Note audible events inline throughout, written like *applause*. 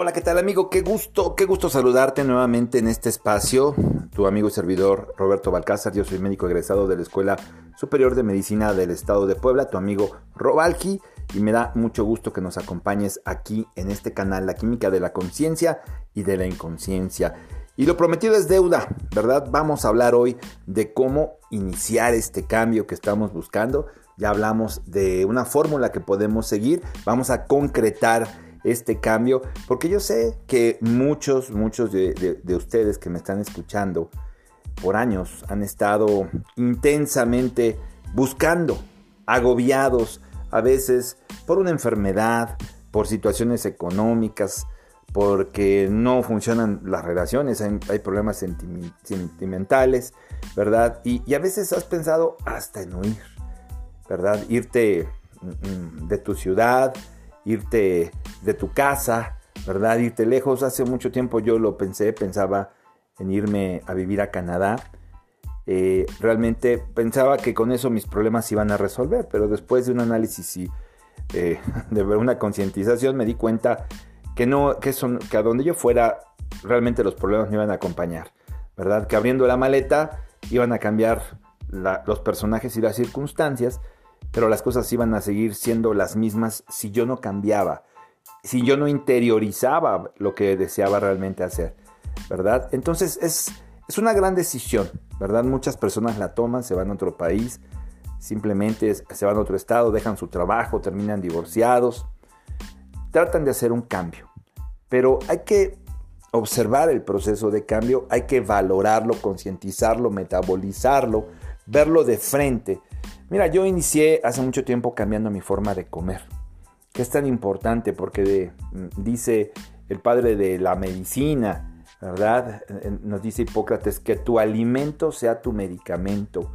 Hola, ¿qué tal amigo? Qué gusto, qué gusto saludarte nuevamente en este espacio. Tu amigo y servidor Roberto Balcázar, yo soy médico egresado de la Escuela Superior de Medicina del Estado de Puebla, tu amigo Robalki, y me da mucho gusto que nos acompañes aquí en este canal, La Química de la Conciencia y de la Inconsciencia. Y lo prometido es deuda, ¿verdad? Vamos a hablar hoy de cómo iniciar este cambio que estamos buscando. Ya hablamos de una fórmula que podemos seguir, vamos a concretar este cambio, porque yo sé que muchos, muchos de, ustedes que me están escuchando por años han estado intensamente buscando, agobiados, a veces por una enfermedad, por situaciones económicas, porque no funcionan las relaciones, hay, problemas sentimentales, ¿verdad? Y, y, a veces has pensado hasta en huir, ¿verdad? Irte mm, mm, de tu ciudad, irte de tu casa, ¿verdad? Irte lejos. Hace mucho tiempo yo lo pensé, pensaba en irme a vivir a Canadá. Eh, realmente pensaba que con eso mis problemas iban a resolver, pero después de un análisis y eh, *laughs* de una concientización me di cuenta que no, que, son, que a donde yo fuera realmente los problemas me iban a acompañar, ¿verdad? Que abriendo la maleta iban a cambiar los personajes y las circunstancias, pero las cosas iban a seguir siendo las mismas si yo no cambiaba, si yo no interiorizaba lo que deseaba realmente hacer, ¿verdad? Entonces es, es una gran decisión, ¿verdad? Muchas personas la toman, se van a otro país, simplemente se van a otro estado, dejan su trabajo, terminan divorciados, tratan de hacer un cambio, pero hay que observar el proceso de cambio, hay que valorarlo, concientizarlo, metabolizarlo, verlo de frente Mira, yo inicié hace mucho tiempo cambiando mi forma de comer, que es tan importante porque mm, dice el padre de la medicina, ¿verdad? Nos dice Hipócrates que tu alimento sea tu medicamento.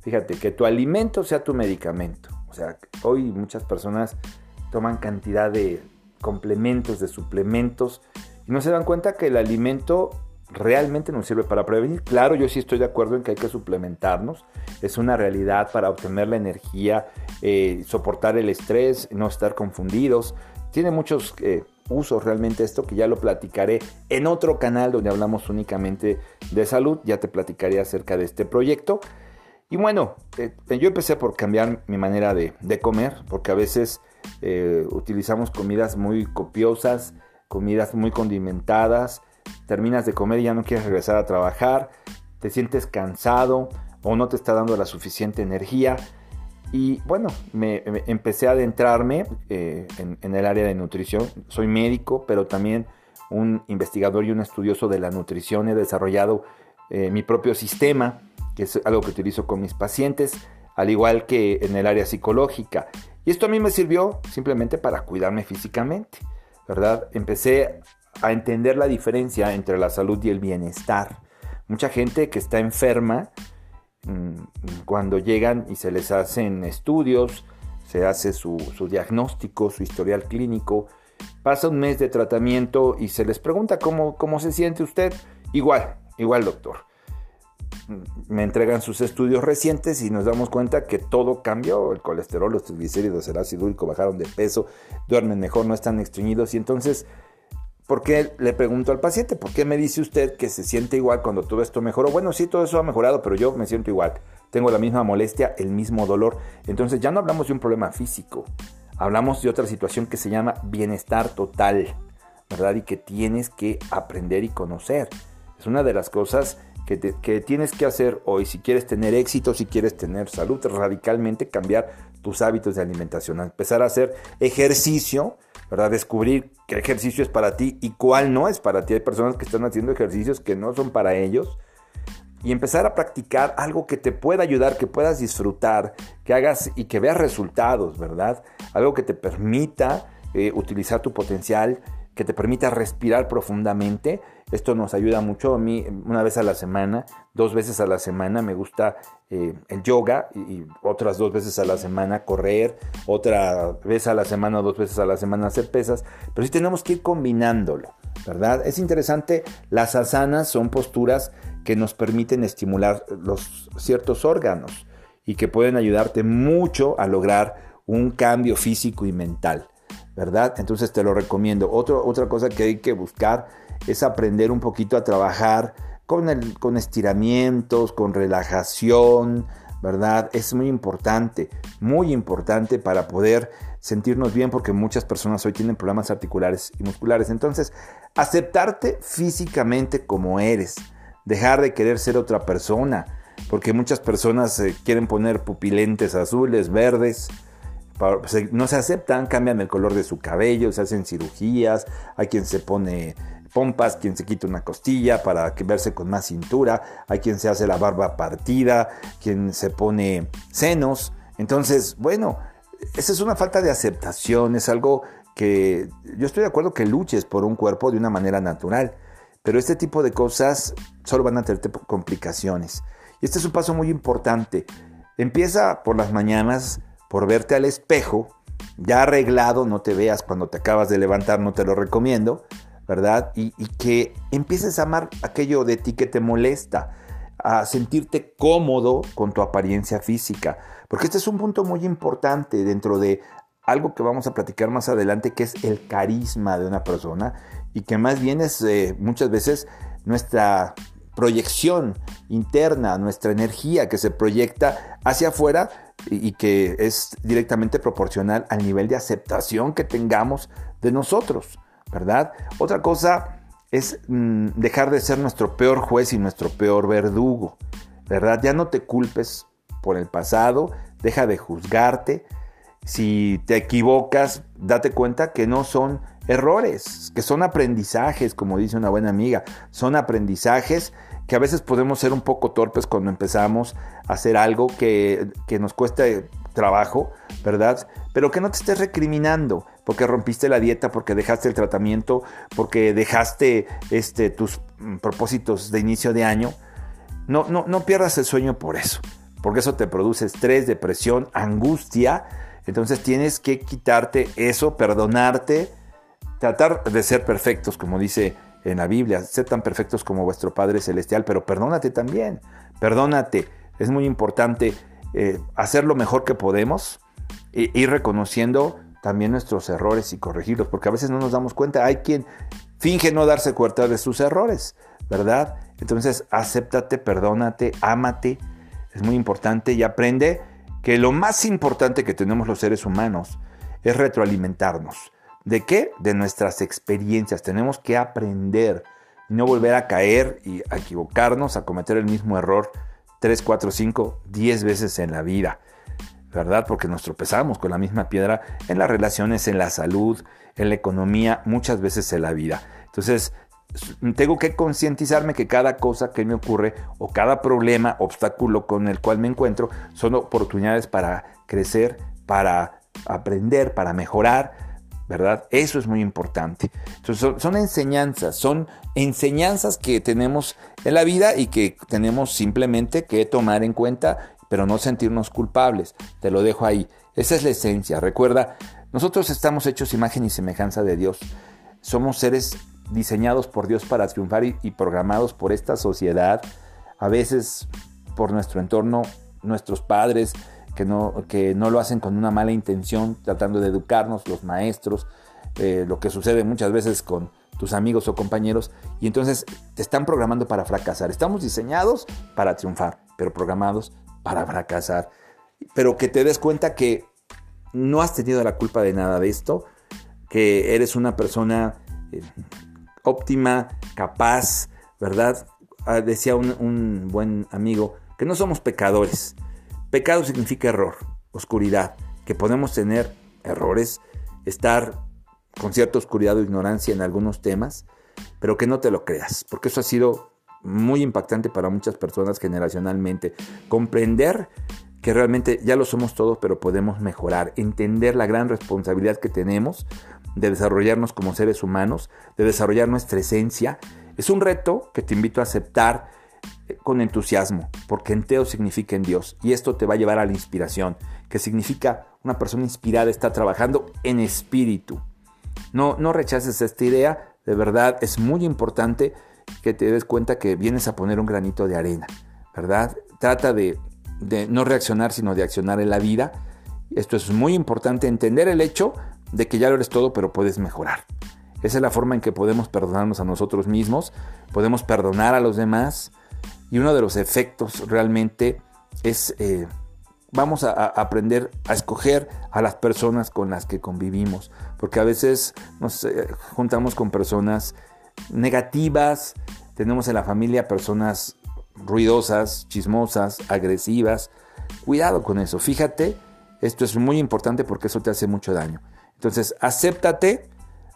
Fíjate, que tu alimento sea tu medicamento. O sea, hoy muchas personas toman cantidad de complementos, de suplementos, y no se dan cuenta que el alimento realmente nos sirve para prevenir. Claro, yo sí estoy de acuerdo en que hay que suplementarnos. Es una realidad para obtener la energía, eh, soportar el estrés, no estar confundidos. Tiene muchos eh, usos realmente esto que ya lo platicaré en otro canal donde hablamos únicamente de salud. Ya te platicaré acerca de este proyecto. Y bueno, eh, yo empecé por cambiar mi manera de, de comer, porque a veces utilizamos comidas muy copiosas, comidas muy condimentadas, terminas de comer y ya no quieres regresar a trabajar, te sientes cansado o no te está dando la suficiente energía. Y bueno, me, empecé a adentrarme eh, en, el área de nutrición. Soy médico, pero también un investigador y un estudioso de la nutrición. He desarrollado eh, mi propio sistema, que es algo que utilizo con mis pacientes, al igual que en el área psicológica. Y esto a mí me sirvió simplemente para cuidarme físicamente, ¿verdad? Empecé a entender la diferencia entre la salud y el bienestar. Mucha gente que está enferma, mm, cuando llegan y se les hacen estudios, se hace su, diagnóstico, su historial clínico, pasa un mes de tratamiento y se les pregunta cómo, cómo se siente usted. Igual, igual doctor. Mm, me entregan sus estudios recientes y nos damos cuenta que todo cambió, el colesterol, los triglicéridos, el ácido úrico bajaron de peso, duermen mejor, no están estreñidos y entonces ¿Por qué le pregunto al paciente? ¿Por qué me dice usted que se siente igual cuando todo esto mejoró? Bueno, sí, todo eso ha mejorado, pero yo me siento igual. Tengo la misma molestia, el mismo dolor. Entonces ya no hablamos de un problema físico. Hablamos de otra situación que se llama bienestar total, ¿verdad? Y que tienes que aprender y conocer. Es una de las cosas que, que tienes que hacer hoy si quieres tener éxito, si quieres tener salud, radicalmente cambiar tus hábitos de alimentación. Empezar a hacer ejercicio ¿verdad? Descubrir qué ejercicio es para ti y cuál no es para ti. Hay personas que están haciendo ejercicios que no son para ellos. Y empezar a practicar algo que te pueda ayudar, que puedas disfrutar, que hagas y que veas resultados, ¿verdad? Algo que te permita eh, utilizar tu potencial, que te permita respirar profundamente. Esto nos ayuda mucho. A mí, una vez a la semana, dos veces a la semana, me gusta eh, el yoga y, otras dos veces a la semana correr, otra vez a la semana, dos veces a la semana hacer pesas. Pero sí tenemos que ir combinándolo, ¿verdad? Es interesante. Las asanas son posturas que nos permiten estimular los ciertos órganos y que pueden ayudarte mucho a lograr un cambio físico y mental. ¿Verdad? Entonces te lo recomiendo. otra cosa que hay que buscar es aprender un poquito a trabajar con, el, con estiramientos, con relajación, ¿verdad? Es muy importante, muy importante para poder sentirnos bien porque muchas personas hoy tienen problemas articulares y musculares. Entonces, aceptarte físicamente como eres, dejar de querer ser otra persona, porque muchas personas eh, quieren poner pupilentes azules, verdes, no se aceptan, cambian el color de su cabello, se hacen cirugías, hay quien se pone pompas, quien se quita una costilla para verse con más cintura, hay quien se hace la barba partida, quien se pone senos. Entonces, bueno, esa es una falta de aceptación, es algo que yo estoy de acuerdo que luches por un cuerpo de una manera natural, pero este tipo de cosas solo van a tener complicaciones. Y este es un paso muy importante. Empieza por las mañanas por verte al espejo, ya arreglado, no te veas cuando te acabas de levantar, no te lo recomiendo, ¿verdad? Y, que empieces a amar aquello de ti que te molesta, a sentirte cómodo con tu apariencia física, porque este es un punto muy importante dentro de algo que vamos a platicar más adelante, que es el carisma de una persona y que más bien es eh, muchas veces nuestra proyección interna, nuestra energía que se proyecta hacia afuera y, que es directamente proporcional al nivel de aceptación que tengamos de nosotros, ¿verdad? Otra cosa es mm, dejar de ser nuestro peor juez y nuestro peor verdugo, ¿verdad? Ya no te culpes por el pasado, deja de juzgarte. Si te equivocas, date cuenta que no son errores, que son aprendizajes, como dice una buena amiga, son aprendizajes que a veces podemos ser un poco torpes cuando empezamos a hacer algo que, nos cuesta trabajo, ¿verdad? Pero que no te estés recriminando porque rompiste la dieta, porque dejaste el tratamiento, porque dejaste este, tus mm, propósitos de inicio de año. No, no, no pierdas el sueño por eso, porque eso te produce estrés, depresión, angustia. Entonces tienes que quitarte eso, perdonarte, tratar de ser perfectos, como dice en la Biblia, sed tan perfectos como vuestro Padre Celestial, pero perdónate también, perdónate. Es muy importante eh, hacer lo mejor que podemos e ir reconociendo también nuestros errores y corregirlos, porque a veces no nos damos cuenta. Hay quien finge no darse cuenta de sus errores, ¿verdad? Entonces, acéptate, perdónate, ámate. Es muy importante y aprende que lo más importante que tenemos los seres humanos es retroalimentarnos. ¿De qué? De nuestras experiencias. Tenemos que aprender no volver a caer y a equivocarnos, a cometer el mismo error 3, 4, 5, 10 veces en la vida. ¿Verdad? Porque nos tropezamos con la misma piedra en las relaciones, en la salud, en la economía, muchas veces en la vida. Entonces, tengo que concientizarme que cada cosa que me ocurre o cada problema, obstáculo con el cual me encuentro, son oportunidades para crecer, para aprender, para mejorar, ¿verdad? Eso es muy importante. Son, enseñanzas, son enseñanzas que tenemos en la vida y que tenemos simplemente que tomar en cuenta, pero no sentirnos culpables. Te lo dejo ahí. Esa es la esencia. Recuerda, nosotros estamos hechos imagen y semejanza de Dios. Somos seres diseñados por Dios para triunfar y programados por esta sociedad, a veces por nuestro entorno, nuestros padres, que no, que no lo hacen con una mala intención, tratando de educarnos, los maestros, eh, lo que sucede muchas veces con tus amigos o compañeros, y entonces te están programando para fracasar. Estamos diseñados para triunfar, pero programados para fracasar. Pero que te des cuenta que no has tenido la culpa de nada de esto, que eres una persona eh, óptima, capaz, ¿verdad? Ah, decía un, un buen amigo que no somos pecadores, Pecado significa error, oscuridad, que podemos tener errores, estar con cierta oscuridad o ignorancia en algunos temas, pero que no te lo creas, porque eso ha sido muy impactante para muchas personas generacionalmente. Comprender que realmente ya lo somos todos, pero podemos mejorar, entender la gran responsabilidad que tenemos de desarrollarnos como seres humanos, de desarrollar nuestra esencia. Es un reto que te invito a aceptar con entusiasmo, porque enteo significa en Dios y esto te va a llevar a la inspiración, que significa una persona inspirada está trabajando en espíritu. No, no rechaces esta idea, de verdad es muy importante que te des cuenta que vienes a poner un granito de arena, ¿verdad? Trata de, de no reaccionar, sino de accionar en la vida. Esto es muy importante, entender el hecho de que ya lo eres todo, pero puedes mejorar. Esa es la forma en que podemos perdonarnos a nosotros mismos, podemos perdonar a los demás y uno de los efectos realmente es, eh, vamos a, aprender a escoger a las personas con las que convivimos, porque a veces nos eh, juntamos con personas negativas, tenemos en la familia personas ruidosas, chismosas, agresivas. Cuidado con eso, fíjate, esto es muy importante porque eso te hace mucho daño. Entonces, acéptate,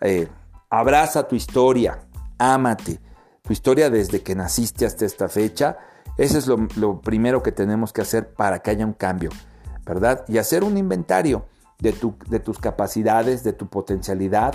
eh, abraza tu historia, ámate, tu historia desde que naciste hasta esta fecha. Eso es lo, primero que tenemos que hacer para que haya un cambio, ¿verdad? Y hacer un inventario de tus capacidades, de tu potencialidad,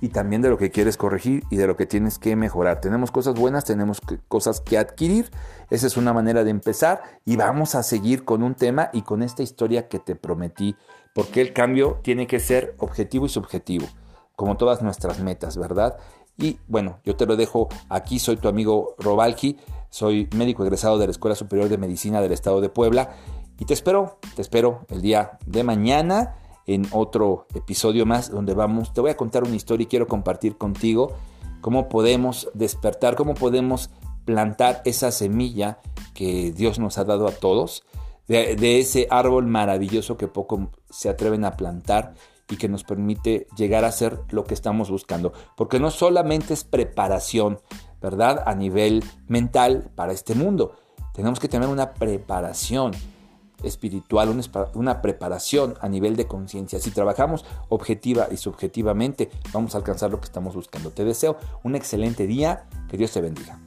y también de lo que quieres corregir y de lo que tienes que mejorar. Tenemos cosas buenas, tenemos cosas que adquirir. Esa es una manera de empezar y vamos a seguir con un tema y con esta historia que te prometí, porque el cambio tiene que ser objetivo y subjetivo, como todas nuestras metas, ¿verdad? Y bueno, yo te lo dejo aquí, soy tu amigo Robalki, soy médico egresado de la Escuela Superior de Medicina del Estado de Puebla. Y te espero, te espero el día de mañana en otro episodio más donde vamos, te voy a contar una historia y quiero compartir contigo cómo podemos despertar, cómo podemos plantar esa semilla que Dios nos ha dado a todos, de, ese árbol maravilloso que poco se atreven a plantar y que nos permite llegar a ser lo que estamos buscando. Porque no solamente es preparación, ¿verdad? A nivel mental para este mundo. Tenemos que tener una preparación espiritual, una, preparación a nivel de conciencia. Si trabajamos objetiva y subjetivamente, vamos a alcanzar lo que estamos buscando. Te deseo un excelente día, que Dios te bendiga.